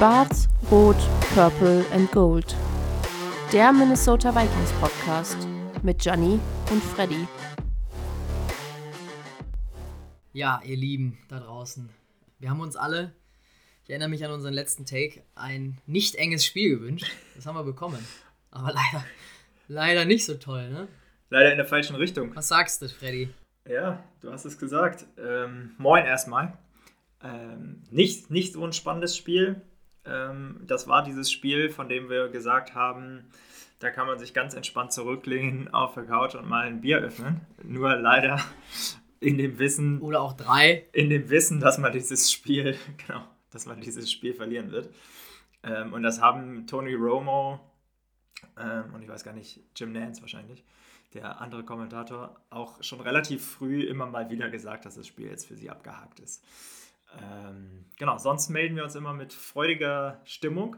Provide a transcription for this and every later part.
Schwarz, Rot, Purple and Gold. Der Minnesota Vikings Podcast mit Gianni und Freddy. Ja, ihr Lieben da draußen. Wir haben uns alle, ich erinnere mich an unseren letzten Take, ein nicht enges Spiel gewünscht. Das haben wir bekommen. Aber leider, leider nicht so toll, ne? Leider in der falschen Richtung. Was sagst du, Freddy? Ja, du hast es gesagt. Ähm, moin erstmal. Ähm, nicht, nicht so ein spannendes Spiel. Ähm, das war dieses Spiel, von dem wir gesagt haben, da kann man sich ganz entspannt zurücklehnen auf der Couch und mal ein Bier öffnen. Nur leider in dem Wissen. Oder auch drei. In dem Wissen, dass man dieses Spiel, genau, dass man dieses Spiel verlieren wird. Ähm, und das haben Tony Romo ähm, und ich weiß gar nicht, Jim Nance wahrscheinlich, der andere Kommentator, auch schon relativ früh immer mal wieder gesagt, dass das Spiel jetzt für sie abgehakt ist. Ähm, genau, sonst melden wir uns immer mit freudiger Stimmung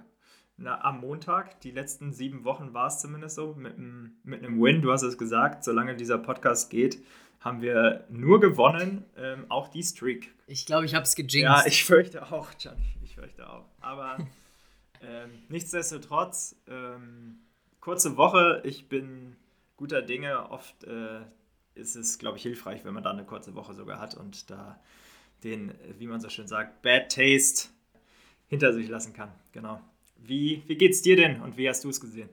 na, am Montag. Die letzten sieben Wochen war es zumindest so, mit, mit einem Win. Du hast es gesagt, solange dieser Podcast geht, haben wir nur gewonnen, ähm, auch die Streak. Ich glaube, ich habe es gejinxt. Ja, ich fürchte auch, Gianni, ich fürchte auch. Aber ähm, nichtsdestotrotz, ähm, kurze Woche, ich bin guter Dinge. Oft äh, ist es, glaube ich, hilfreich, wenn man da eine kurze Woche sogar hat und da den, wie man so schön sagt, Bad Taste hinter sich lassen kann. Genau. Wie, wie geht's dir denn und wie hast du es gesehen?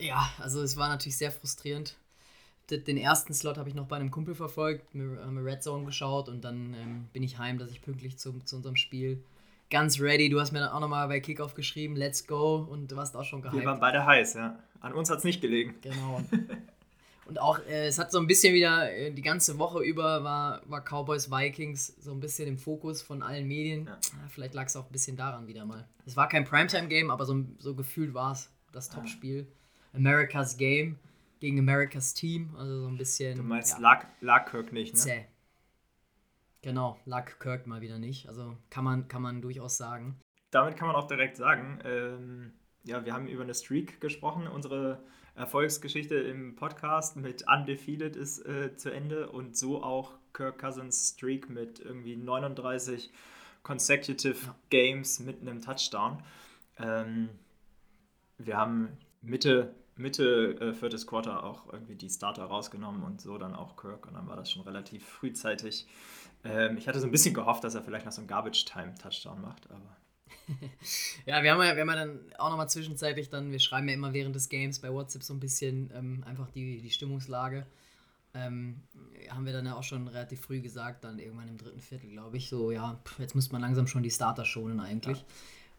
Ja, also es war natürlich sehr frustrierend. Den ersten Slot habe ich noch bei einem Kumpel verfolgt, haben Red Zone geschaut und dann ähm, bin ich heim, dass ich pünktlich zu, zu unserem Spiel ganz ready. Du hast mir dann auch nochmal bei Kickoff geschrieben, let's go und du warst auch schon gehypt. Wir waren beide heiß, ja. An uns hat es nicht gelegen. Genau. Und auch, äh, es hat so ein bisschen wieder, äh, die ganze Woche über war, war Cowboys Vikings so ein bisschen im Fokus von allen Medien. Ja. vielleicht lag es auch ein bisschen daran wieder mal. Es war kein Primetime-Game, aber so, so gefühlt war es das Topspiel. America's Game gegen America's Team, also so ein bisschen. Du meinst, ja, lag, lag Kirk nicht, ne? Zäh. Genau, lag Kirk mal wieder nicht. Also kann man, kann man durchaus sagen. Damit kann man auch direkt sagen, ähm, ja, wir haben über eine Streak gesprochen. Unsere Erfolgsgeschichte im Podcast mit Undefeated ist äh, zu Ende und so auch Kirk Cousins Streak mit irgendwie 39 consecutive. Games mit einem Touchdown. Ähm, wir haben Mitte, Mitte äh, viertes Quarter auch irgendwie die Starter rausgenommen und so dann auch Kirk und dann war das schon relativ frühzeitig. Ähm, ich hatte so ein bisschen gehofft, dass er vielleicht noch so einen Garbage-Time-Touchdown macht, aber ja, wir haben ja, wir haben ja dann auch nochmal zwischenzeitlich dann, wir schreiben ja immer während des Games bei WhatsApp so ein bisschen ähm, einfach die, die Stimmungslage. Ähm, haben wir dann ja auch schon relativ früh gesagt, dann irgendwann im dritten Viertel, glaube ich, so, ja, pff, jetzt müsste man langsam schon die Starter schonen eigentlich.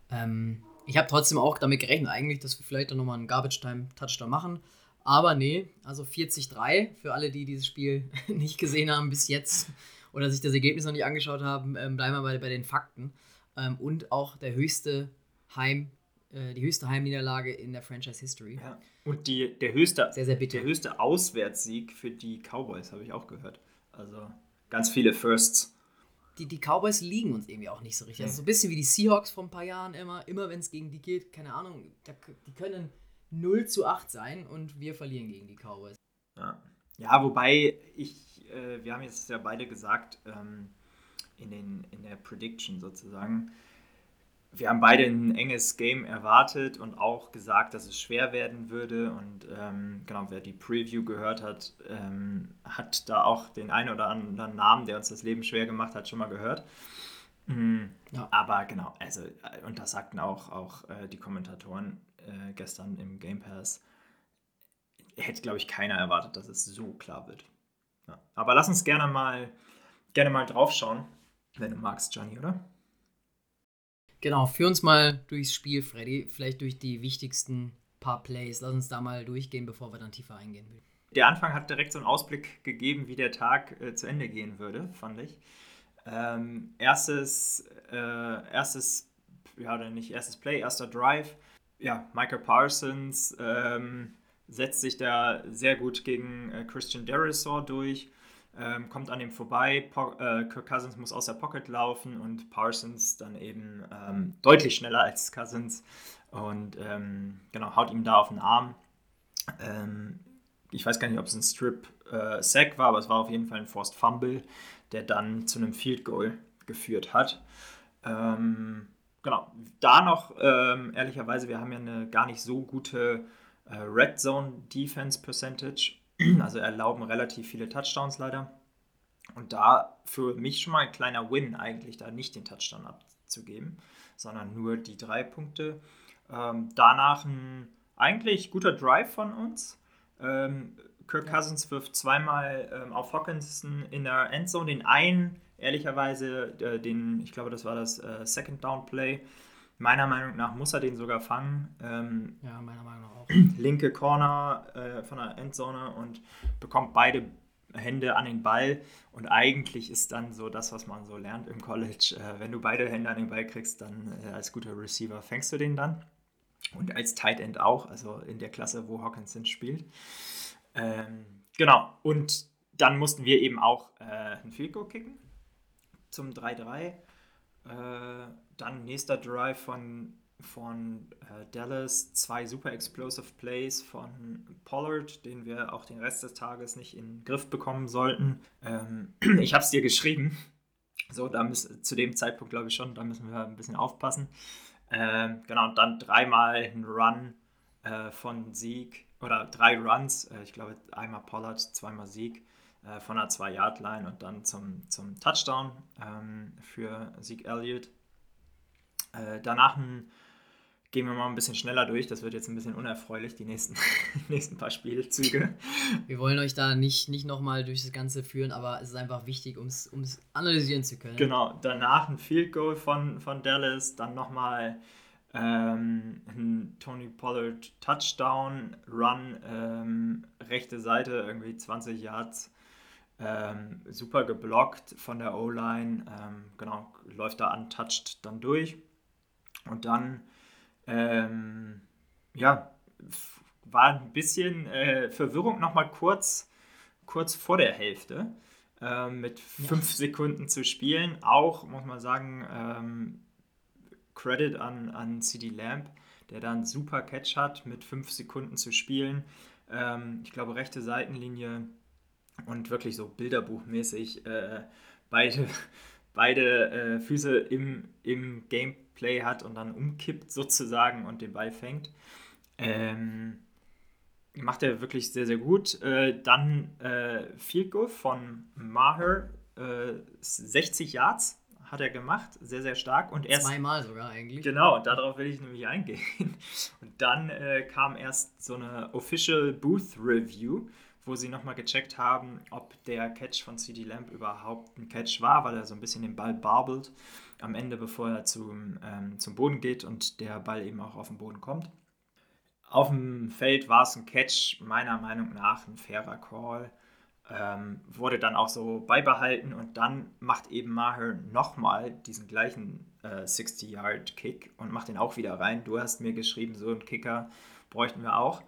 Ja. Ähm, ich habe trotzdem auch damit gerechnet eigentlich, dass wir vielleicht dann nochmal einen Garbage-Time-Touchdown machen. Aber nee, also 40-3 für alle, die dieses Spiel nicht gesehen haben bis jetzt oder sich das Ergebnis noch nicht angeschaut haben, ähm, bleiben wir bei, bei den Fakten ähm, und auch der höchste Heim, äh, die höchste Heimniederlage in der Franchise History. Ja. Und die, der, höchste, sehr, sehr bitter. der höchste Auswärtssieg für die Cowboys, habe ich auch gehört. Also ganz viele Firsts. Die, die Cowboys liegen uns irgendwie auch nicht so richtig. Also so ein bisschen wie die Seahawks vor ein paar Jahren immer, immer wenn es gegen die geht, keine Ahnung, da, die können 0 zu 8 sein und wir verlieren gegen die Cowboys. Ja, ja wobei ich, äh, wir haben jetzt ja beide gesagt, ähm, in, den, in der Prediction sozusagen. Wir haben beide ein enges Game erwartet und auch gesagt, dass es schwer werden würde. Und ähm, genau, wer die Preview gehört hat, ähm, hat da auch den einen oder anderen Namen, der uns das Leben schwer gemacht hat, schon mal gehört. Mhm. Ja. Aber genau, also, äh, und das sagten auch, auch äh, die Kommentatoren äh, gestern im Game Pass, hätte, glaube ich, keiner erwartet, dass es so klar wird. Ja. Aber lass uns gerne mal, gerne mal drauf schauen. Wenn du magst, Johnny, oder? Genau, führ uns mal durchs Spiel, Freddy. Vielleicht durch die wichtigsten paar Plays. Lass uns da mal durchgehen, bevor wir dann tiefer eingehen. Der Anfang hat direkt so einen Ausblick gegeben, wie der Tag äh, zu Ende gehen würde, fand ich. Ähm, erstes, äh, erstes, ja, oder nicht erstes Play, erster Drive. Ja, Michael Parsons ähm, setzt sich da sehr gut gegen äh, Christian Derisor durch ähm, kommt an ihm vorbei. Po äh, Kirk Cousins muss aus der Pocket laufen und Parsons dann eben ähm, deutlich schneller als Cousins und ähm, genau haut ihm da auf den Arm. Ähm, ich weiß gar nicht, ob es ein Strip äh, Sack war, aber es war auf jeden Fall ein Forced Fumble, der dann zu einem Field Goal geführt hat. Ähm, genau, da noch, ähm, ehrlicherweise, wir haben ja eine gar nicht so gute äh, Red Zone Defense Percentage. Also erlauben relativ viele Touchdowns leider. Und da für mich schon mal ein kleiner Win eigentlich, da nicht den Touchdown abzugeben, sondern nur die drei Punkte. Ähm, danach ein eigentlich guter Drive von uns. Ähm, Kirk Cousins wirft zweimal ähm, auf Hawkinson in der Endzone. Den einen, ehrlicherweise, äh, den, ich glaube, das war das äh, Second Down Play. Meiner Meinung nach muss er den sogar fangen. Ähm, ja, meiner Meinung nach auch. Linke Corner äh, von der Endzone und bekommt beide Hände an den Ball. Und eigentlich ist dann so das, was man so lernt im College. Äh, wenn du beide Hände an den Ball kriegst, dann äh, als guter Receiver fängst du den dann. Und als Tight End auch, also in der Klasse, wo Hawkinson spielt. Ähm, genau. Und dann mussten wir eben auch äh, ein Field Goal kicken zum 3-3. Äh, dann nächster Drive von, von äh, Dallas, zwei super explosive Plays von Pollard, den wir auch den Rest des Tages nicht in den Griff bekommen sollten. Ähm, ich habe es dir geschrieben. So, da müssen, zu dem Zeitpunkt glaube ich schon, da müssen wir ein bisschen aufpassen. Ähm, genau, und dann dreimal ein Run äh, von Sieg oder drei Runs, äh, ich glaube einmal Pollard, zweimal Sieg äh, von der 2-Yard-Line und dann zum, zum Touchdown ähm, für Sieg Elliott. Äh, danach ein gehen wir mal ein bisschen schneller durch. Das wird jetzt ein bisschen unerfreulich, die nächsten, nächsten paar Spielzüge. Wir wollen euch da nicht, nicht nochmal durch das Ganze führen, aber es ist einfach wichtig, um es analysieren zu können. Genau, danach ein Field Goal von, von Dallas, dann nochmal ähm, ein Tony Pollard Touchdown, Run, ähm, rechte Seite, irgendwie 20 Yards. Ähm, super geblockt von der O-Line, ähm, genau, läuft da untouched dann durch. Und dann ähm, ja, war ein bisschen äh, Verwirrung nochmal kurz, kurz vor der Hälfte. Äh, mit fünf. Sekunden zu spielen. Auch, muss man sagen, ähm, Credit an, an CD Lamp, der da einen super Catch hat, mit fünf Sekunden zu spielen. Ähm, ich glaube, rechte Seitenlinie und wirklich so bilderbuchmäßig äh, beide, beide äh, Füße im, im Game Play hat und dann umkippt sozusagen und den Ball fängt. Ähm, macht er wirklich sehr, sehr gut. Äh, dann äh, Field Goal von Maher, äh, 60 Yards hat er gemacht, sehr, sehr stark. Und erst, Zweimal sogar eigentlich. Genau, und darauf will ich nämlich eingehen. Und dann äh, kam erst so eine Official Booth Review, wo sie nochmal gecheckt haben, ob der Catch von CD Lamp überhaupt ein Catch war, weil er so ein bisschen den Ball barbelt am Ende, bevor er zum, ähm, zum Boden geht und der Ball eben auch auf den Boden kommt. Auf dem Feld war es ein Catch, meiner Meinung nach ein fairer Call. Ähm, wurde dann auch so beibehalten und dann macht eben Maher nochmal diesen gleichen äh, 60-Yard-Kick und macht den auch wieder rein. Du hast mir geschrieben, so einen Kicker bräuchten wir auch.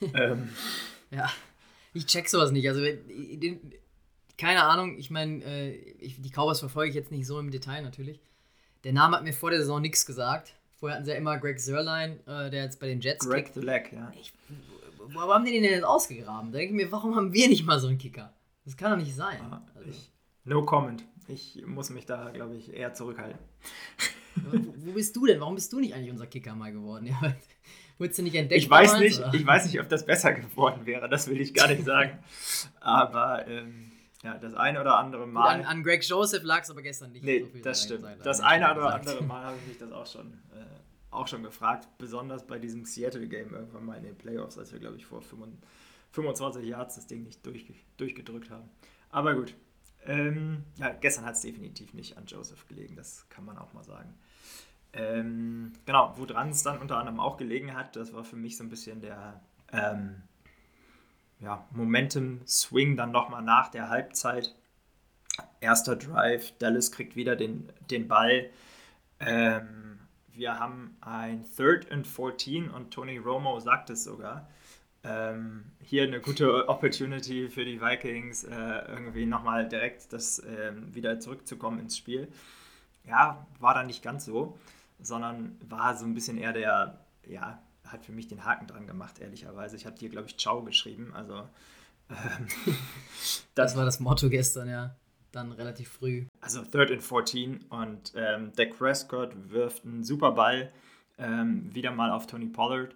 ähm, ja, ich check sowas nicht. Also, keine Ahnung, ich meine, äh, die Cowboys verfolge ich jetzt nicht so im Detail natürlich. Der Name hat mir vor der Saison nichts gesagt. Vorher hatten sie ja immer Greg Sörlein, äh, der jetzt bei den Jets Greg kickt. the Leg, ja. Ich, wo haben die den denn jetzt ausgegraben? Da denke ich mir, warum haben wir nicht mal so einen Kicker? Das kann doch nicht sein. Ah, also. ich, no comment. Ich muss mich da, glaube ich, eher zurückhalten. wo, wo, bist du denn? Warum bist du nicht eigentlich unser Kicker mal geworden? Wurdest du nicht entdeckt? Ich weiß nicht, ich weiß nicht, ob das besser geworden wäre. Das will ich gar nicht sagen. Aber ähm, ja, das eine oder andere Mal. An, an, Greg Joseph lag es aber gestern nicht. Nee, so das stimmt. Zeit, das eine oder andere Mal habe ich mich das auch schon, äh, auch schon gefragt. Besonders bei diesem Seattle-Game irgendwann mal in den Playoffs, als wir, glaube ich, vor 25 Yards das Ding nicht durch, durchgedrückt haben. Aber gut. Ähm, ja, gestern hat es definitiv nicht an Joseph gelegen, das kann man auch mal sagen. Ähm, genau, woran es dann unter anderem auch gelegen hat, das war für mich so ein bisschen der. Ähm, ja, Momentum-Swing dann nochmal nach der Halbzeit. Erster Drive, Dallas kriegt wieder den, den Ball. Ähm, wir haben ein Third and 14 und Tony Romo sagt es sogar. Ähm, hier eine gute Opportunity für die Vikings, äh, irgendwie nochmal direkt das äh, wieder zurückzukommen ins Spiel. Ja, war dann nicht ganz so, sondern war so ein bisschen eher der, ja, hat für mich den Haken dran gemacht, ehrlicherweise. Ich habe dir, glaube ich, Ciao geschrieben. Also, ähm, das, das, war das Motto gestern, ja. dann relativ früh. Also Third and 14 und ähm, Dak Prescott wirft einen super Ball ähm, wieder mal auf Tony Pollard,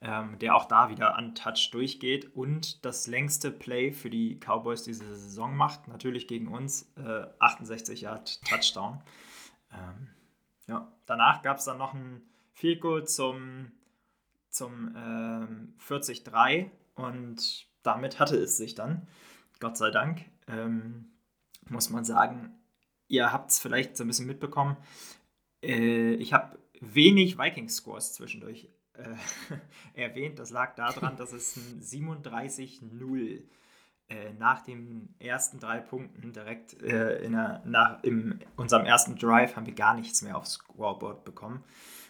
ähm, der auch da wieder untouched durchgeht und das längste Play für die Cowboys diese Saison macht, natürlich gegen uns, äh, 68 Yard Touchdown. Ähm, ja, danach gab es dann noch ein Field Goal zum, zum ähm, 40-3 und damit hatte es sich dann, Gott sei Dank. Ähm, muss man sagen, ihr habt es vielleicht so ein bisschen mitbekommen. Äh, ich habe wenig Vikings-Scores zwischendurch äh, erwähnt. Das lag daran, dass es ein 37-0 äh, nach den ersten drei Punkten direkt äh, in der, nach in unserem ersten Drive haben wir gar nichts mehr aufs Scoreboard bekommen.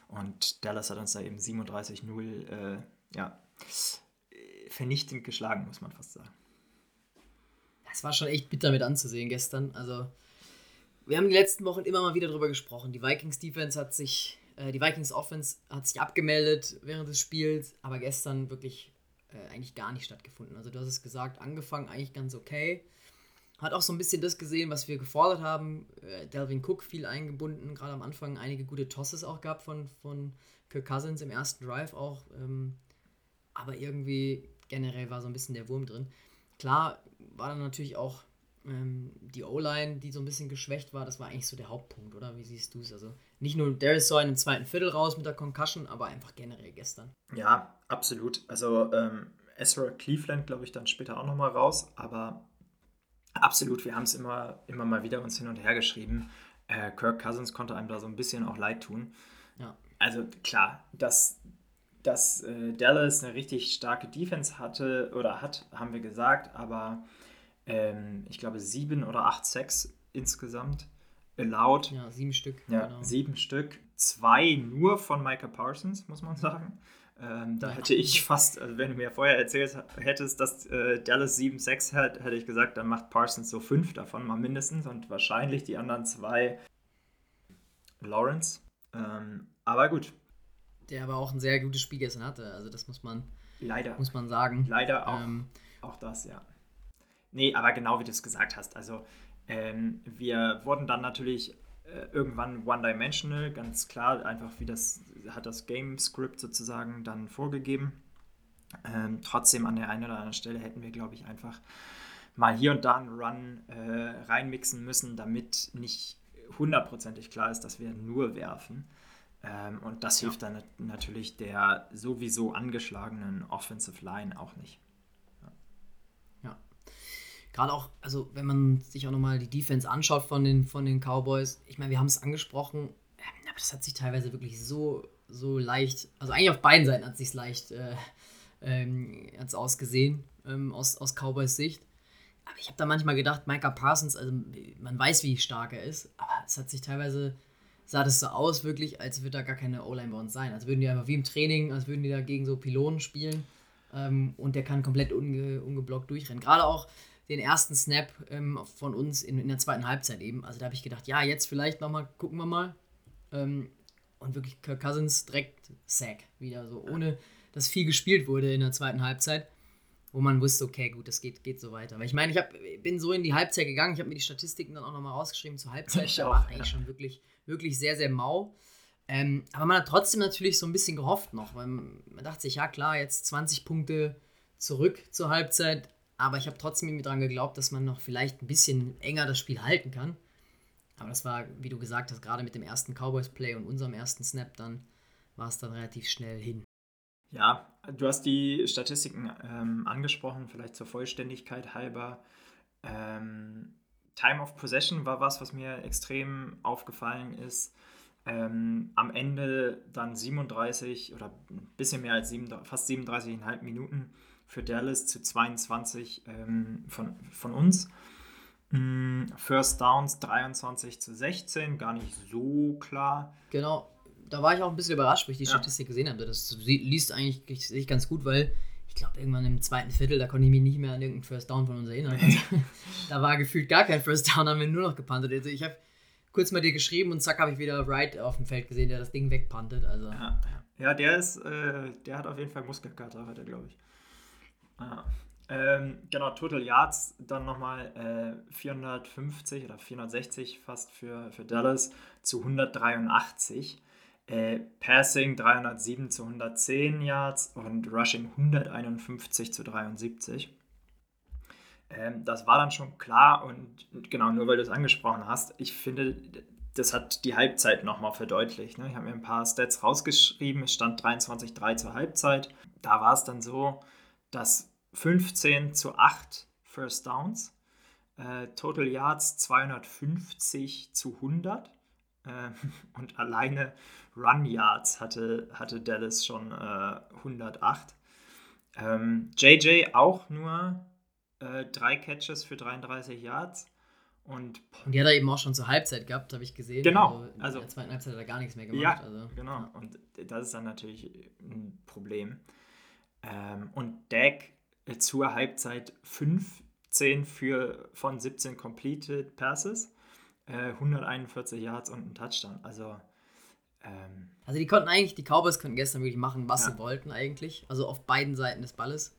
Und Dallas hat uns da eben 37-0 äh, ja, vernichtend geschlagen, muss man fast sagen es war schon echt bitter mit anzusehen gestern. Also, wir haben die letzten Wochen immer mal wieder darüber gesprochen. Die Vikings Defense hat sich, äh, die Vikings Offense hat sich abgemeldet während des Spiels, aber gestern wirklich äh, eigentlich gar nicht stattgefunden. Also, du hast es gesagt, angefangen eigentlich ganz okay. Hat auch so ein bisschen das gesehen, was wir gefordert haben. Äh, Delvin Cook viel eingebunden, gerade am Anfang einige gute Tosses auch gehabt von, von Kirk Cousins im ersten Drive auch. Ähm, aber irgendwie generell war so ein bisschen der Wurm drin. Klar war dann natürlich auch ähm, die O-Line, die so ein bisschen geschwächt war. Das war eigentlich so der Hauptpunkt, oder? Wie siehst du es? Also nicht nur Darius in dem zweiten Viertel raus mit der Concussion, aber einfach generell gestern. Ja, absolut. Also ähm, Ezra Cleveland, glaube ich, dann später auch nochmal raus, aber absolut, wir haben es immer, immer mal wieder uns hin und her geschrieben. Äh, Kirk Cousins konnte einem da so ein bisschen auch leid tun. Ja. Also klar, dass dass äh, Dallas eine richtig starke Defense hatte oder hat, haben wir gesagt, aber ähm, ich glaube sieben oder acht Sacks insgesamt allowed. Ja, sieben Stück. Ja, genau. sieben Stück. Zwei nur von Micah Parsons, muss man sagen. Ähm, da ja. hätte ich fast, also wenn du mir vorher erzählt hättest, dass äh, Dallas 7-6 hat, hätte ich gesagt, dann macht Parsons so fünf davon mal mindestens und wahrscheinlich die anderen zwei Lawrence. Ähm, aber gut, der aber auch ein sehr gutes Spiel gestern hatte. Also das muss man, Leider. Muss man sagen. Leider auch, ähm, auch das, ja. Nee, aber genau wie du es gesagt hast. Also ähm, wir wurden dann natürlich äh, irgendwann one-dimensional, ganz klar, einfach wie das hat das Game-Script sozusagen dann vorgegeben. Ähm, trotzdem an der einen oder anderen Stelle hätten wir, glaube ich, einfach mal hier und da einen Run äh, reinmixen müssen, damit nicht hundertprozentig klar ist, dass wir nur werfen. Ähm, und das hilft dann natürlich der sowieso angeschlagenen Offensive Line auch nicht. Gerade auch, also wenn man sich auch nochmal die Defense anschaut von den, von den Cowboys, ich meine, wir haben es angesprochen, aber das hat sich teilweise wirklich so, so leicht, also eigentlich auf beiden Seiten hat es sich leicht äh, ähm, ausgesehen, ähm, aus, aus Cowboys Sicht. Aber ich habe da manchmal gedacht, Micah Parsons, also man weiß, wie stark er ist, aber es hat sich teilweise sah das so aus, wirklich, als würde da gar keine O-Line bei uns sein. Als würden die einfach wie im Training, als würden die da gegen so Pylonen spielen. Ähm, und der kann komplett unge ungeblockt durchrennen. Gerade auch den ersten Snap ähm, von uns in, in, der zweiten Halbzeit eben. Also da habe ich gedacht, ja, jetzt vielleicht nochmal, gucken wir mal. Ähm, und wirklich Kirk Cousins direkt Sack wieder, so ohne dass viel gespielt wurde in der zweiten Halbzeit wo man wusste, okay, gut, das geht, geht so weiter. Weil ich meine, ich hab, bin so in die Halbzeit gegangen, ich habe mir die Statistiken dann auch nochmal rausgeschrieben zur Halbzeit. Ich da war eigentlich ja. schon wirklich, wirklich sehr, sehr mau. Ähm, aber man hat trotzdem natürlich so ein bisschen gehofft noch, weil man dachte sich, ja klar, jetzt 20 Punkte zurück zur Halbzeit, aber ich habe trotzdem irgendwie daran geglaubt, dass man noch vielleicht ein bisschen enger das Spiel halten kann. Aber das war, wie du gesagt hast, gerade mit dem ersten Cowboys-Play und unserem ersten Snap, dann war es dann relativ schnell hin. Ja, du hast die Statistiken ähm, angesprochen, vielleicht zur Vollständigkeit halber. Ähm, Time of Possession war was, was mir extrem aufgefallen ist. Ähm, am Ende dann 37 oder ein bisschen mehr als 7, fast 37,5 Minuten für Dallas zu 22 ähm, von, von uns. Mm, First Downs 23 zu 16, gar nicht so klar. Genau, da war ich auch ein bisschen überrascht, weil ich die ja. Statistik gesehen habe. Das liest eigentlich sich ganz gut, weil ich glaube, irgendwann im zweiten Viertel, da konnte ich mich nicht mehr an irgendeinen First Down von uns erinnern. Da war gefühlt gar kein First Down, haben wir nur noch gepantet. Also ich habe kurz mal dir geschrieben und zack, habe ich wieder Wright auf dem Feld gesehen, der das Ding wegpantet. Also. Ja, ja der ist, äh, der hat auf jeden Fall Muskelkater, er, glaube ich. Ja. Ähm, genau, Total Yards dann nochmal äh, 450 oder 460 fast für, für Dallas zu 183. Äh, Passing 307 zu 110 Yards und Rushing 151 zu 73. Ähm, das war dann schon klar und genau, nur weil du es angesprochen hast, ich finde, das hat die Halbzeit nochmal verdeutlicht. Ne? Ich habe mir ein paar Stats rausgeschrieben, es stand 23-3 zur Halbzeit. Da war es dann so, dass 15 zu 8 First Downs, äh, Total Yards 250 zu 100 äh, und alleine Run Yards hatte, hatte Dallas schon äh, 108. Ähm, JJ auch nur äh, drei Catches für 33 Yards. Und, und die hat er eben auch schon zur Halbzeit gehabt, habe ich gesehen. Genau. Also in also, der zweiten Halbzeit hat er gar nichts mehr gemacht. Ja, also, genau. Ja. Und das ist dann natürlich ein Problem. Ähm, und Dak äh, zur Halbzeit 15 für, von 17 completed Passes, äh, 141 Yards und ein Touchdown. Also ähm, also die konnten eigentlich, die Cowboys konnten gestern wirklich machen, was ja. sie wollten eigentlich. Also auf beiden Seiten des Balles.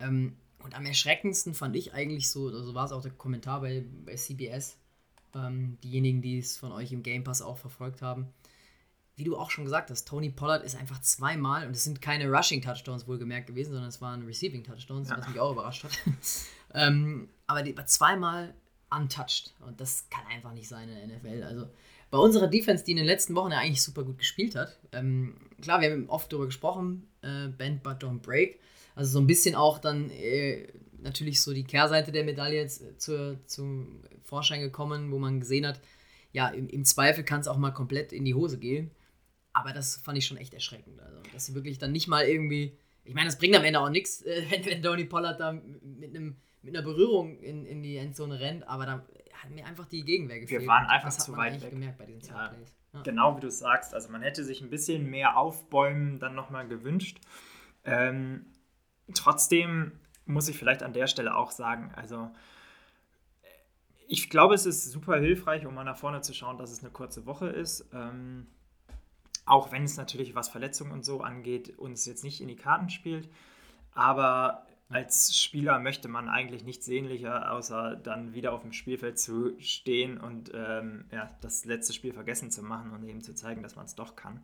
Ähm, und am erschreckendsten fand ich eigentlich so, so also war es auch der Kommentar bei, bei CBS, ähm, diejenigen, die es von euch im Game Pass auch verfolgt haben. Wie du auch schon gesagt hast, Tony Pollard ist einfach zweimal, und es sind keine Rushing-Touchdowns wohlgemerkt gewesen, sondern es waren Receiving-Touchdowns, ja. was mich auch überrascht hat. ähm, aber die war zweimal untouched. Und das kann einfach nicht sein in der NFL. Also bei unserer Defense, die in den letzten Wochen ja eigentlich super gut gespielt hat, ähm, klar, wir haben oft darüber gesprochen, äh, Bend but don't break. Also so ein bisschen auch dann äh, natürlich so die Kehrseite der Medaille jetzt äh, zur, zum Vorschein gekommen, wo man gesehen hat, ja, im, im Zweifel kann es auch mal komplett in die Hose gehen. Aber das fand ich schon echt erschreckend. Also, dass sie wirklich dann nicht mal irgendwie. Ich meine, das bringt am Ende auch nichts, äh, wenn, wenn Tony Pollard da mit, einem, mit einer Berührung in, in die Endzone rennt, aber da hat mir einfach die Gegenwehr gefehlt. Wir waren einfach zu weit weg. gemerkt bei diesen ja, ja. Genau wie du sagst. Also man hätte sich ein bisschen mehr Aufbäumen dann nochmal gewünscht. Ähm, trotzdem muss ich vielleicht an der Stelle auch sagen, also ich glaube, es ist super hilfreich, um mal nach vorne zu schauen, dass es eine kurze Woche ist. Ähm, auch wenn es natürlich, was Verletzungen und so angeht, uns jetzt nicht in die Karten spielt. Aber als Spieler möchte man eigentlich nichts sehnlicher, außer dann wieder auf dem Spielfeld zu stehen und ähm, ja, das letzte Spiel vergessen zu machen und eben zu zeigen, dass man es doch kann.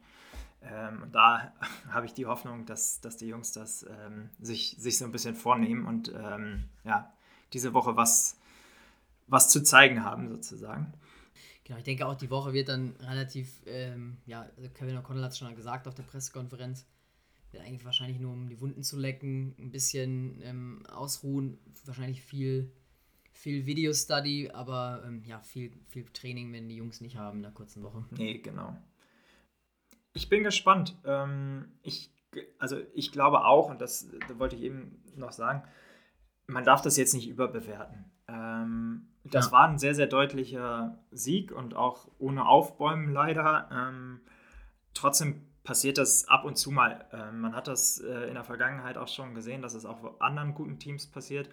Ähm, und da habe ich die Hoffnung, dass, dass die Jungs das ähm, sich, sich so ein bisschen vornehmen und ähm, ja, diese Woche was, was zu zeigen haben, sozusagen. Genau, ich denke auch, die Woche wird dann relativ, ähm, ja, also Kevin O'Connell hat es schon gesagt auf der Pressekonferenz, wird eigentlich wahrscheinlich nur um die Wunden zu lecken, ein bisschen ähm, ausruhen, wahrscheinlich viel, viel Video-Study, aber ähm, ja, viel, viel Training, wenn die Jungs nicht haben in der kurzen Woche. Nee, genau. Ich bin gespannt. Ähm, ich, also ich glaube auch, und das, das wollte ich eben noch sagen, man darf das jetzt nicht überbewerten. Ähm, das ja. war ein sehr, sehr deutlicher Sieg und auch ohne Aufbäumen leider. Ähm, trotzdem passiert das ab und zu mal. Ähm, man hat das äh, in der Vergangenheit auch schon gesehen, dass es auch anderen guten Teams passiert.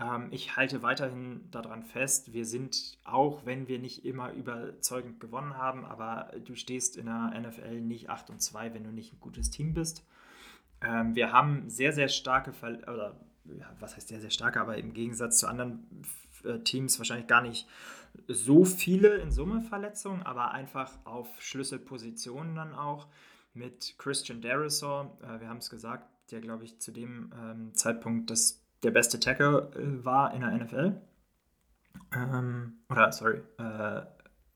Ähm, ich halte weiterhin daran fest, wir sind, auch wenn wir nicht immer überzeugend gewonnen haben, aber du stehst in der NFL nicht 8 und 2, wenn du nicht ein gutes Team bist. Ähm, wir haben sehr, sehr starke, Ver oder ja, was heißt sehr, sehr starke, aber im Gegensatz zu anderen Teams wahrscheinlich gar nicht so viele in Summe Verletzungen, aber einfach auf Schlüsselpositionen dann auch mit Christian Derisor, äh, wir haben es gesagt, der glaube ich zu dem ähm, Zeitpunkt das der beste Tackle äh, war in der NFL. Ähm, oder, sorry, äh,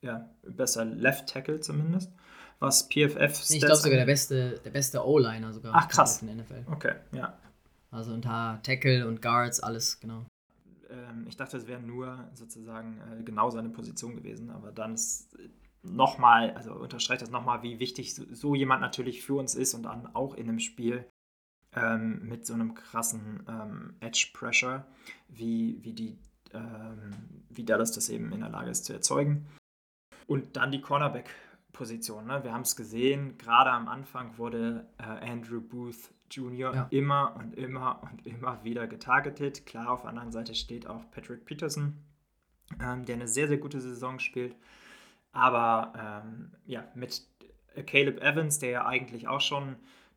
ja, besser Left Tackle zumindest, was PFF Ich glaube sogar der beste, der beste O-Liner sogar. Ach krass. In der NFL. Okay, ja. Also unter Tackle und Guards, alles, genau. Ähm, ich dachte, es wäre nur sozusagen äh, genau seine Position gewesen, aber dann ist nochmal, also unterstreicht das nochmal, wie wichtig so, so, jemand natürlich für uns ist und dann auch in einem Spiel ähm, mit so einem krassen ähm, Edge-Pressure, wie, wie, die, ähm, wie Dallas das eben in der Lage ist zu erzeugen. Und dann die Cornerback-Position. Ne? Wir haben es gesehen, gerade am Anfang wurde äh, Andrew Booth Jr. Ja. immer und immer und immer wieder getargetet. Klar, auf der anderen Seite steht auch Patrick Peterson, ähm, der eine sehr, sehr gute Saison spielt. Aber ähm, ja, mit Caleb Evans, der ja eigentlich auch schon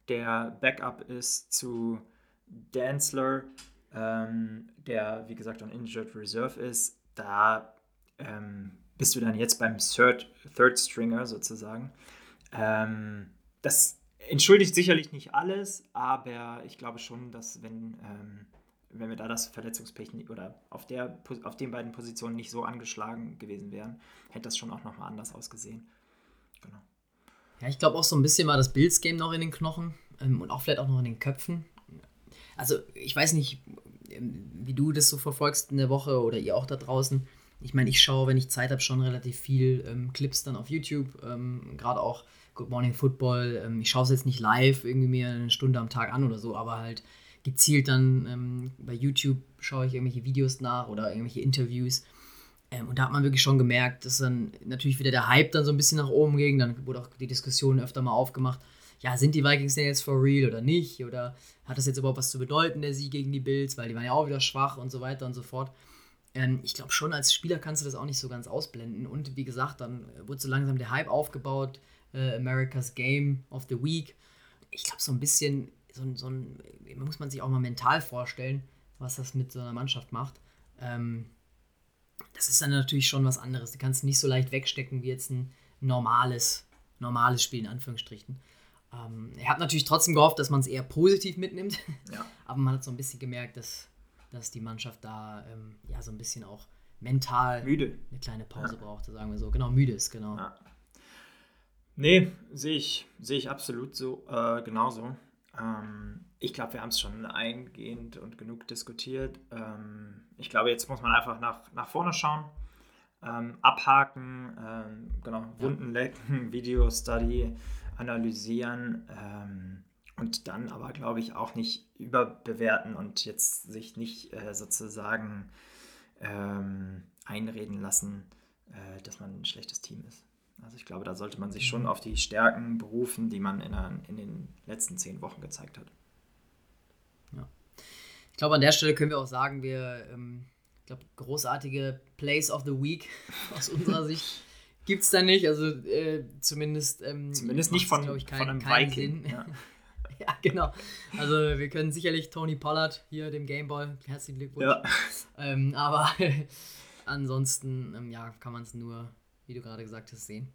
der Backup ist zu Danzler, ähm, der wie gesagt on Injured Reserve ist, da ähm, bist du dann jetzt beim Third, Third Stringer sozusagen. Ähm, das entschuldigt sicherlich nicht alles, aber ich glaube schon, dass wenn, ähm, wenn wir da das Verletzungspech oder auf, der, auf den beiden Positionen nicht so angeschlagen gewesen wären, hätte das schon auch nochmal anders ausgesehen. Genau. Ja, ich glaube auch so ein bisschen war das Bills-Game noch in den Knochen ähm, und auch vielleicht auch noch in den Köpfen. Also ich weiß nicht, ähm, wie du das so verfolgst in der Woche oder ihr auch da draußen. Ich meine, ich schaue, wenn ich Zeit habe, schon relativ viel ähm, Clips dann auf YouTube, ähm, gerade auch Good Morning Football. Ähm, ich schaue es jetzt nicht live irgendwie mir eine Stunde am Tag an oder so, aber halt gezielt dann ähm, bei YouTube schaue ich irgendwelche Videos nach oder irgendwelche Interviews. Ähm, und da hat man wirklich schon gemerkt, dass dann natürlich wieder der Hype dann so ein bisschen nach oben ging. Dann wurde auch die Diskussion öfter mal aufgemacht. Ja, sind die Vikings denn jetzt for real oder nicht? Oder hat das jetzt überhaupt was zu bedeuten, der Sieg gegen die Bills? Weil die waren ja auch wieder schwach und so weiter und so fort. Ähm, ich glaube schon, als Spieler kannst du das auch nicht so ganz ausblenden. Und wie gesagt, dann wurde so langsam der Hype aufgebaut äh, America's Game of the Week. Ich glaube, so ein bisschen, so, so ein, muss man sich auch mal mental vorstellen, was das mit so einer Mannschaft macht. Ähm, das ist dann natürlich schon was anderes. Du kannst nicht so leicht wegstecken wie jetzt ein normales, normales Spiel, in Anführungsstrichen. Ähm, er hat natürlich trotzdem gehofft, dass man es eher positiv mitnimmt. Ja. Aber man hat so ein bisschen gemerkt, dass, dass die Mannschaft da ähm, ja so ein bisschen auch mental müde. eine kleine Pause ja. brauchte, sagen wir so. Genau, müde ist, genau. Ja. Nee, sehe ich, sehe ich absolut so, äh, genauso. Ähm, ich glaube, wir haben es schon eingehend und genug diskutiert. Ähm, ich glaube, jetzt muss man einfach nach, nach vorne schauen, ähm, abhaken, ähm, genau, Wunden lecken, Video-Study analysieren ähm, und dann aber, glaube ich, auch nicht überbewerten und jetzt sich nicht äh, sozusagen ähm, einreden lassen, äh, dass man ein schlechtes Team ist. Also ich glaube, da sollte man sich schon mhm. auf die Stärken berufen, die man in, der, in den letzten zehn Wochen gezeigt hat. Ja. Ich glaube, an der Stelle können wir auch sagen, wir, ähm, ich glaube, großartige Plays of the Week aus unserer Sicht gibt es da nicht. Also äh, zumindest. Ähm, zumindest nicht von, ich, kein, von einem Viking. Ja. ja. genau. Also wir können sicherlich Tony Pollard hier, dem Gameball, herzlichen Glückwunsch. Ja. Ähm, aber ansonsten, ähm, ja, kann man es nur wie du gerade gesagt hast, sehen.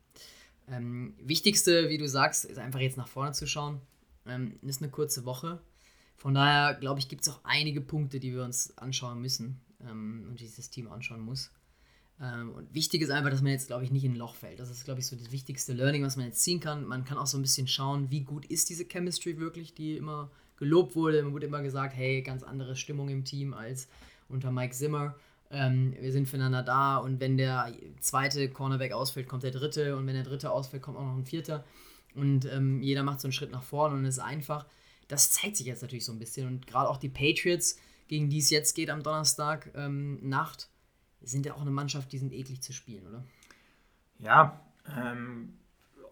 Ähm, wichtigste, wie du sagst, ist einfach jetzt nach vorne zu schauen. Ähm, ist eine kurze Woche. Von daher, glaube ich, gibt es auch einige Punkte, die wir uns anschauen müssen ähm, und dieses Team anschauen muss. Ähm, und wichtig ist einfach, dass man jetzt, glaube ich, nicht in ein Loch fällt. Das ist, glaube ich, so das wichtigste Learning, was man jetzt ziehen kann. Man kann auch so ein bisschen schauen, wie gut ist diese Chemistry wirklich, die immer gelobt wurde. Man wurde immer gesagt, hey, ganz andere Stimmung im Team als unter Mike Zimmer. Ähm, wir sind füreinander da und wenn der zweite Cornerback ausfällt, kommt der dritte und wenn der dritte ausfällt, kommt auch noch ein vierter und ähm, jeder macht so einen Schritt nach vorne und es ist einfach. Das zeigt sich jetzt natürlich so ein bisschen und gerade auch die Patriots, gegen die es jetzt geht am Donnerstag ähm, Nacht, sind ja auch eine Mannschaft, die sind eklig zu spielen, oder? Ja, ähm,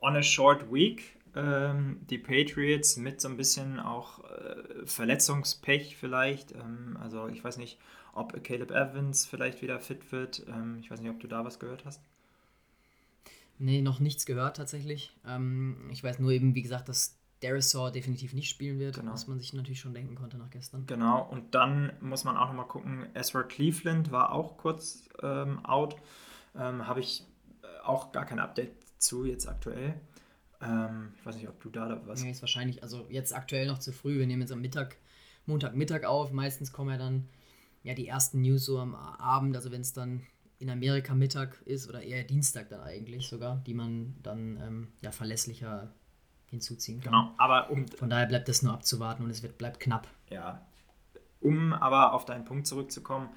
on a short week ähm, die Patriots mit so ein bisschen auch äh, Verletzungspech vielleicht. Ähm, also ich weiß nicht, ob Caleb Evans vielleicht wieder fit wird. Ähm, ich weiß nicht, ob du da was gehört hast. Nee, noch nichts gehört tatsächlich. Ähm, ich weiß nur eben, wie gesagt, dass Darisaw definitiv nicht spielen wird, genau. was man sich natürlich schon denken konnte nach gestern. Genau, und dann muss man auch nochmal gucken, Ezra Cleveland war auch kurz ähm, out. Ähm, Habe ich äh, auch gar kein Update zu jetzt aktuell. Ähm, ich weiß nicht, ob du da was. Nee, ist wahrscheinlich, also jetzt aktuell noch zu früh. Wir nehmen jetzt am Mittag, Montagmittag auf. Meistens kommen ja dann ja, die ersten News so am Abend, also wenn es dann in Amerika Mittag ist oder eher Dienstag dann eigentlich sogar, die man dann ähm, ja verlässlicher hinzuziehen kann. Genau, aber um. Von daher bleibt das nur abzuwarten und es wird, bleibt knapp. Ja. Um aber auf deinen Punkt zurückzukommen,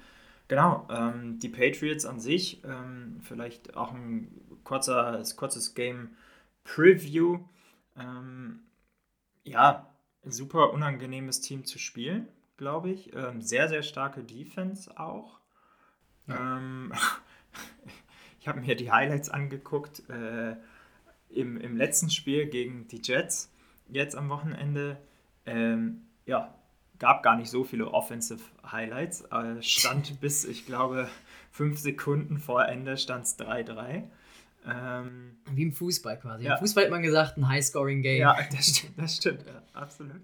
genau, ähm, die Patriots an sich, ähm, vielleicht auch ein kurzer, kurzes Game Preview. Ähm, ja, super unangenehmes Team zu spielen glaube ich. Ähm, sehr, sehr starke Defense auch. Ja. Ähm, ich habe mir die Highlights angeguckt äh, im, im letzten Spiel gegen die Jets, jetzt am Wochenende. Ähm, ja, gab gar nicht so viele Offensive Highlights. Äh, stand bis, ich glaube, fünf Sekunden vor Ende stand es 3-3. Ähm, Wie im Fußball quasi. Ja. Im Fußball hat man gesagt, ein High-Scoring-Game. Ja, das stimmt, das stimmt ja, absolut.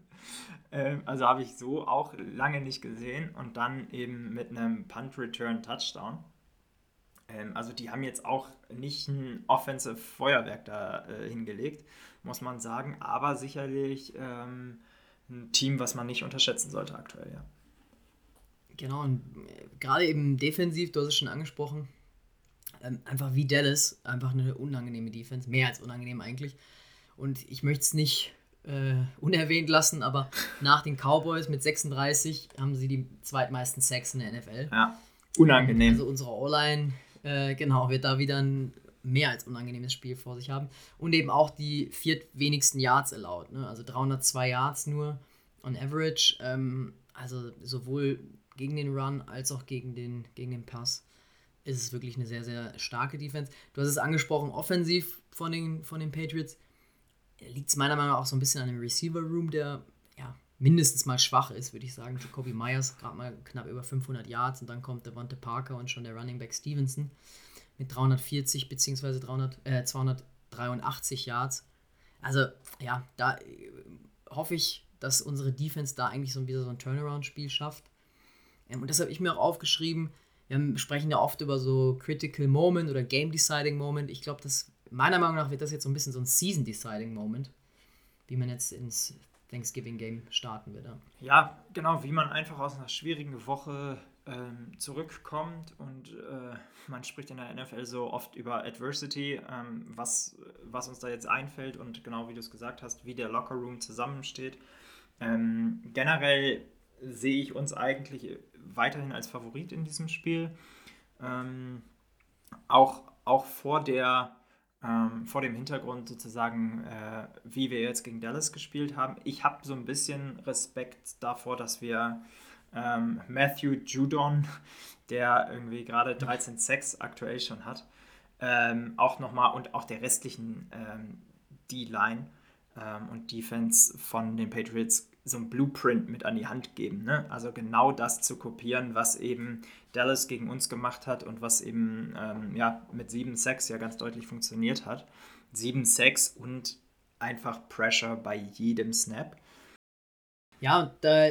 Ähm, also habe ich so auch lange nicht gesehen. Und dann eben mit einem Punt-Return-Touchdown. Ähm, also die haben jetzt auch nicht ein Offensive Feuerwerk da äh, hingelegt, muss man sagen. Aber sicherlich ähm, ein Team, was man nicht unterschätzen sollte aktuell, ja. Genau, und äh, gerade eben defensiv, du hast es schon angesprochen, ähm, einfach wie Dallas, einfach eine unangenehme Defense, mehr als unangenehm eigentlich. Und ich möchte es nicht äh, unerwähnt lassen, aber nach den Cowboys mit 36 haben sie die zweitmeisten Sacks in der NFL. Ja, unangenehm. Also unsere O-Line, äh, genau, wird da wieder ein mehr als unangenehmes Spiel vor sich haben. Und eben auch die viertwenigsten Yards allowed. Ne? Also 302 Yards nur on average. Ähm, also sowohl gegen den Run als auch gegen den, gegen den Pass ist es wirklich eine sehr, sehr starke Defense. Du hast es angesprochen, offensiv von den, von den Patriots liegt es meiner Meinung nach auch so ein bisschen an dem Receiver-Room, der ja, mindestens mal schwach ist, würde ich sagen. Jacoby Myers gerade mal knapp über 500 Yards und dann kommt Devonta Parker und schon der Running Back Stevenson mit 340 bzw. äh, 283 Yards. Also ja, da äh, hoffe ich, dass unsere Defense da eigentlich so ein bisschen so ein Turnaround-Spiel schafft. Ähm, und das habe ich mir auch aufgeschrieben. Wir sprechen ja oft über so Critical Moment oder Game Deciding Moment. Ich glaube, meiner Meinung nach wird das jetzt so ein bisschen so ein Season Deciding Moment, wie man jetzt ins Thanksgiving Game starten wird. Ja, ja genau, wie man einfach aus einer schwierigen Woche ähm, zurückkommt und äh, man spricht in der NFL so oft über Adversity, ähm, was, was uns da jetzt einfällt und genau wie du es gesagt hast, wie der Locker Room zusammensteht. Ähm, generell sehe ich uns eigentlich weiterhin als Favorit in diesem Spiel. Ähm, auch, auch vor der ähm, vor dem Hintergrund sozusagen, äh, wie wir jetzt gegen Dallas gespielt haben. Ich habe so ein bisschen Respekt davor, dass wir ähm, Matthew Judon, der irgendwie gerade 13 Sex aktuell schon hat, ähm, auch nochmal und auch der restlichen ähm, D-Line ähm, und Defense von den Patriots so ein Blueprint mit an die Hand geben. Ne? Also genau das zu kopieren, was eben Dallas gegen uns gemacht hat und was eben ähm, ja, mit 7-6 ja ganz deutlich funktioniert hat. 7-6 und einfach Pressure bei jedem Snap. Ja, und da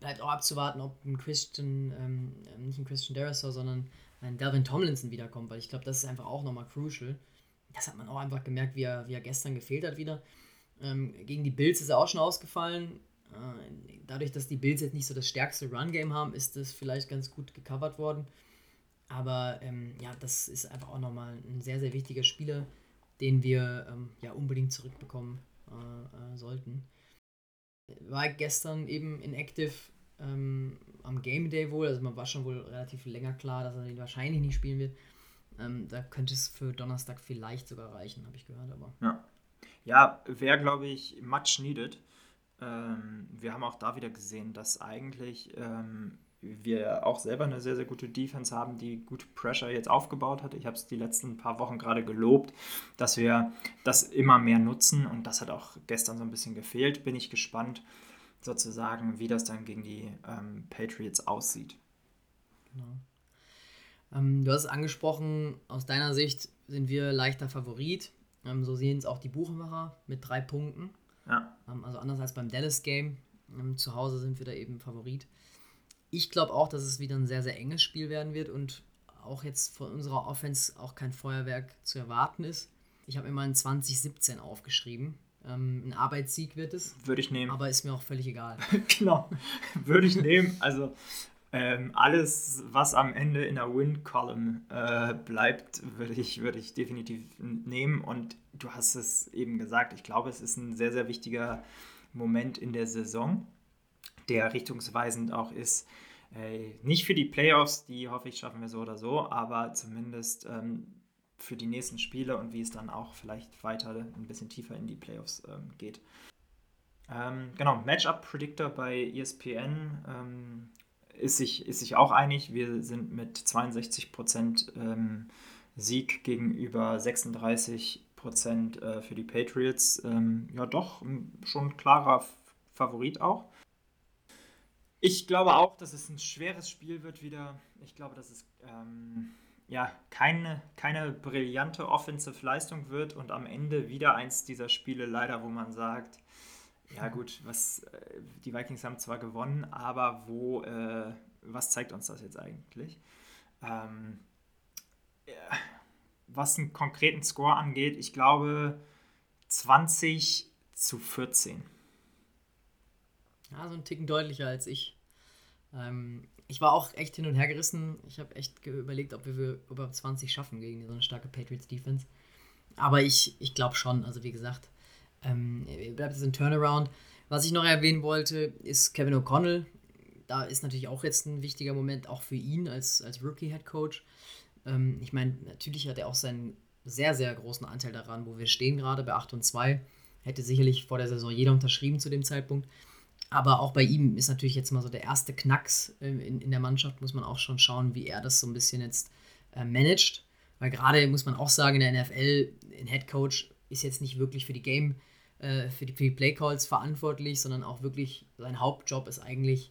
bleibt auch abzuwarten, ob ein Christian, ähm, nicht ein Christian Derisor, sondern ein Delvin Tomlinson wiederkommt, weil ich glaube, das ist einfach auch nochmal crucial. Das hat man auch einfach gemerkt, wie er, wie er gestern gefehlt hat wieder. Ähm, gegen die Bills ist er auch schon ausgefallen. Äh, dadurch, dass die Bills jetzt nicht so das stärkste Run-Game haben, ist das vielleicht ganz gut gecovert worden. Aber ähm, ja, das ist einfach auch nochmal ein sehr, sehr wichtiger Spieler, den wir ähm, ja unbedingt zurückbekommen äh, äh, sollten. War gestern eben in Active ähm, am Game Day wohl, also man war schon wohl relativ länger klar, dass er wahrscheinlich nicht spielen wird. Ähm, da könnte es für Donnerstag vielleicht sogar reichen, habe ich gehört, aber. Ja. Ja, wäre, glaube ich, much needed. Ähm, wir haben auch da wieder gesehen, dass eigentlich ähm, wir auch selber eine sehr, sehr gute Defense haben, die gute Pressure jetzt aufgebaut hat. Ich habe es die letzten paar Wochen gerade gelobt, dass wir das immer mehr nutzen und das hat auch gestern so ein bisschen gefehlt. Bin ich gespannt, sozusagen, wie das dann gegen die ähm, Patriots aussieht. Genau. Ähm, du hast es angesprochen, aus deiner Sicht sind wir leichter Favorit. Ähm, so sehen es auch die Buchmacher mit drei Punkten. Ja. Ähm, also anders als beim Dallas-Game. Ähm, zu Hause sind wir da eben Favorit. Ich glaube auch, dass es wieder ein sehr, sehr enges Spiel werden wird und auch jetzt von unserer Offense auch kein Feuerwerk zu erwarten ist. Ich habe immer ein 2017 aufgeschrieben. Ein Arbeitssieg wird es. Würde ich nehmen. Aber ist mir auch völlig egal. genau. Würde ich nehmen. Also ähm, alles, was am Ende in der Win-Column äh, bleibt, würde ich, würd ich definitiv nehmen. Und du hast es eben gesagt, ich glaube, es ist ein sehr, sehr wichtiger Moment in der Saison, der richtungsweisend auch ist. Äh, nicht für die Playoffs, die hoffe ich schaffen wir so oder so, aber zumindest ähm, für die nächsten Spiele und wie es dann auch vielleicht weiter ein bisschen tiefer in die Playoffs ähm, geht. Ähm, genau, Matchup-Predictor bei ESPN ähm, ist sich, ist sich auch einig. Wir sind mit 62 Prozent ähm, Sieg gegenüber 36 Prozent äh, für die Patriots. Ähm, ja, doch schon ein klarer Favorit auch. Ich glaube auch, dass es ein schweres Spiel wird wieder. Ich glaube, dass es ähm, ja keine, keine brillante Offensive-Leistung wird und am Ende wieder eins dieser Spiele leider, wo man sagt, ja gut, was äh, die Vikings haben zwar gewonnen, aber wo, äh, was zeigt uns das jetzt eigentlich? Ähm, ja, was einen konkreten Score angeht, ich glaube 20 zu 14. Ja, so ein Ticken deutlicher als ich. Ähm, ich war auch echt hin und her gerissen. Ich habe echt überlegt, ob wir über 20 schaffen gegen so eine starke Patriots-Defense. Aber ich, ich glaube schon, also wie gesagt, ähm, bleibt es ein Turnaround. Was ich noch erwähnen wollte, ist Kevin O'Connell. Da ist natürlich auch jetzt ein wichtiger Moment, auch für ihn als, als Rookie-Head-Coach. Ähm, ich meine, natürlich hat er auch seinen sehr, sehr großen Anteil daran, wo wir stehen gerade bei 8 und 2. Hätte sicherlich vor der Saison jeder unterschrieben zu dem Zeitpunkt. Aber auch bei ihm ist natürlich jetzt mal so der erste Knacks in, in der Mannschaft, muss man auch schon schauen, wie er das so ein bisschen jetzt äh, managt. Weil gerade muss man auch sagen, in der NFL, ein Head Coach ist jetzt nicht wirklich für die Game, äh, für, die, für die Playcalls verantwortlich, sondern auch wirklich sein Hauptjob ist eigentlich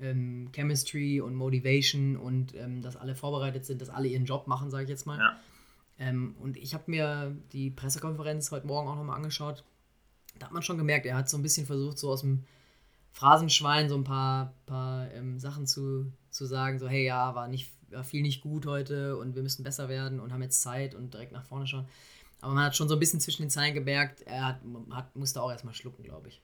ähm, Chemistry und Motivation und ähm, dass alle vorbereitet sind, dass alle ihren Job machen, sage ich jetzt mal. Ja. Ähm, und ich habe mir die Pressekonferenz heute Morgen auch nochmal angeschaut. Da hat man schon gemerkt, er hat so ein bisschen versucht, so aus dem Phrasenschwein so ein paar, paar ähm, Sachen zu, zu sagen, so hey, ja, war, nicht, war viel nicht gut heute und wir müssen besser werden und haben jetzt Zeit und direkt nach vorne schauen. Aber man hat schon so ein bisschen zwischen den Zeilen gemerkt, er hat, hat, musste auch erstmal schlucken, glaube ich.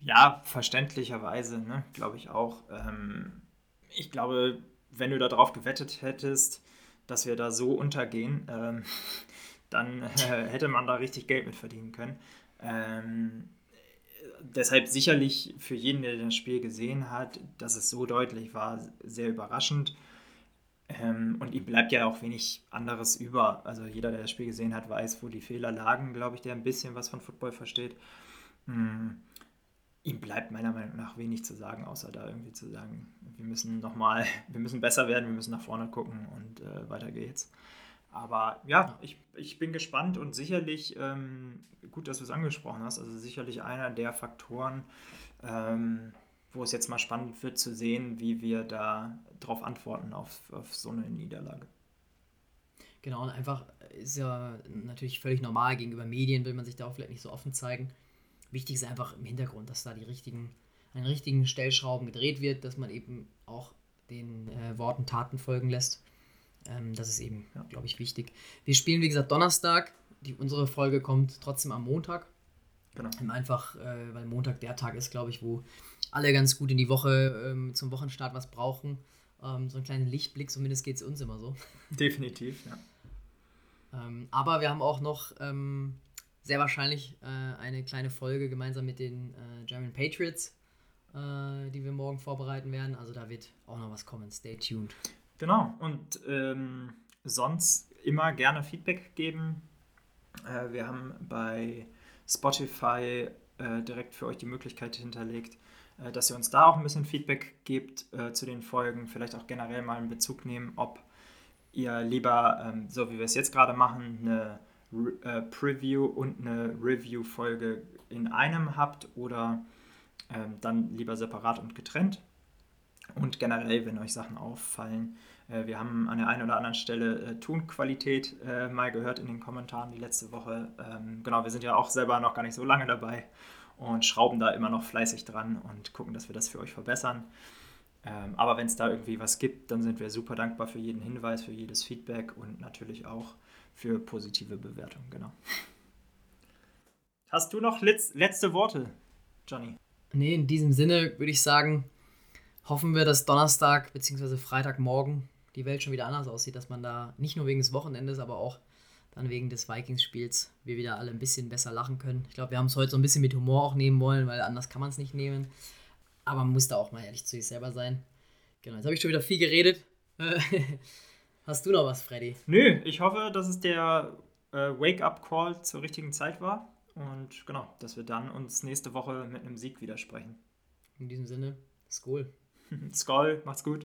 Ja, verständlicherweise, ne, glaube ich auch. Ähm, ich glaube, wenn du darauf gewettet hättest, dass wir da so untergehen, ähm, dann äh, hätte man da richtig Geld mit verdienen können. Ähm, deshalb sicherlich für jeden, der das Spiel gesehen hat, dass es so deutlich war, sehr überraschend. Ähm, und ihm bleibt ja auch wenig anderes über. Also jeder, der das Spiel gesehen hat, weiß, wo die Fehler lagen, glaube ich, der ein bisschen was von Football versteht. Mhm. Ihm bleibt meiner Meinung nach wenig zu sagen, außer da irgendwie zu sagen, wir müssen nochmal, wir müssen besser werden, wir müssen nach vorne gucken und äh, weiter geht's. Aber ja, ich, ich bin gespannt und sicherlich, ähm, gut, dass du es angesprochen hast, also sicherlich einer der Faktoren, ähm, wo es jetzt mal spannend wird zu sehen, wie wir da drauf antworten auf, auf so eine Niederlage. Genau, und einfach ist ja natürlich völlig normal, gegenüber Medien will man sich da auch vielleicht nicht so offen zeigen. Wichtig ist einfach im Hintergrund, dass da die richtigen, an den richtigen Stellschrauben gedreht wird, dass man eben auch den äh, Worten Taten folgen lässt. Ähm, das ist eben, ja, glaube ich, wichtig. Wir spielen, wie gesagt, Donnerstag. Die, unsere Folge kommt trotzdem am Montag. Genau. Ähm, einfach, äh, weil Montag der Tag ist, glaube ich, wo alle ganz gut in die Woche ähm, zum Wochenstart was brauchen. Ähm, so einen kleinen Lichtblick, zumindest geht es uns immer so. Definitiv, ja. Ähm, aber wir haben auch noch ähm, sehr wahrscheinlich äh, eine kleine Folge gemeinsam mit den äh, German Patriots, äh, die wir morgen vorbereiten werden. Also da wird auch noch was kommen. Stay tuned. Genau, und ähm, sonst immer gerne Feedback geben. Äh, wir haben bei Spotify äh, direkt für euch die Möglichkeit hinterlegt, äh, dass ihr uns da auch ein bisschen Feedback gebt äh, zu den Folgen, vielleicht auch generell mal in Bezug nehmen, ob ihr lieber, ähm, so wie wir es jetzt gerade machen, eine Re äh, Preview und eine Review-Folge in einem habt oder ähm, dann lieber separat und getrennt. Und generell, wenn euch Sachen auffallen, wir haben an der einen oder anderen Stelle äh, Tonqualität äh, mal gehört in den Kommentaren die letzte Woche. Ähm, genau, wir sind ja auch selber noch gar nicht so lange dabei und schrauben da immer noch fleißig dran und gucken, dass wir das für euch verbessern. Ähm, aber wenn es da irgendwie was gibt, dann sind wir super dankbar für jeden Hinweis, für jedes Feedback und natürlich auch für positive Bewertungen. Genau. Hast du noch letzte Worte, Johnny? Nee, in diesem Sinne würde ich sagen, hoffen wir, dass Donnerstag bzw. Freitagmorgen die Welt schon wieder anders aussieht, dass man da nicht nur wegen des Wochenendes, aber auch dann wegen des Vikings-Spiels wir wieder alle ein bisschen besser lachen können. Ich glaube, wir haben es heute so ein bisschen mit Humor auch nehmen wollen, weil anders kann man es nicht nehmen. Aber man muss da auch mal ehrlich zu sich selber sein. Genau, jetzt habe ich schon wieder viel geredet. Hast du noch was, Freddy? Nö, ich hoffe, dass es der äh, Wake-up-Call zur richtigen Zeit war. Und genau, dass wir dann uns nächste Woche mit einem Sieg widersprechen. In diesem Sinne, Skol. Skol, macht's gut.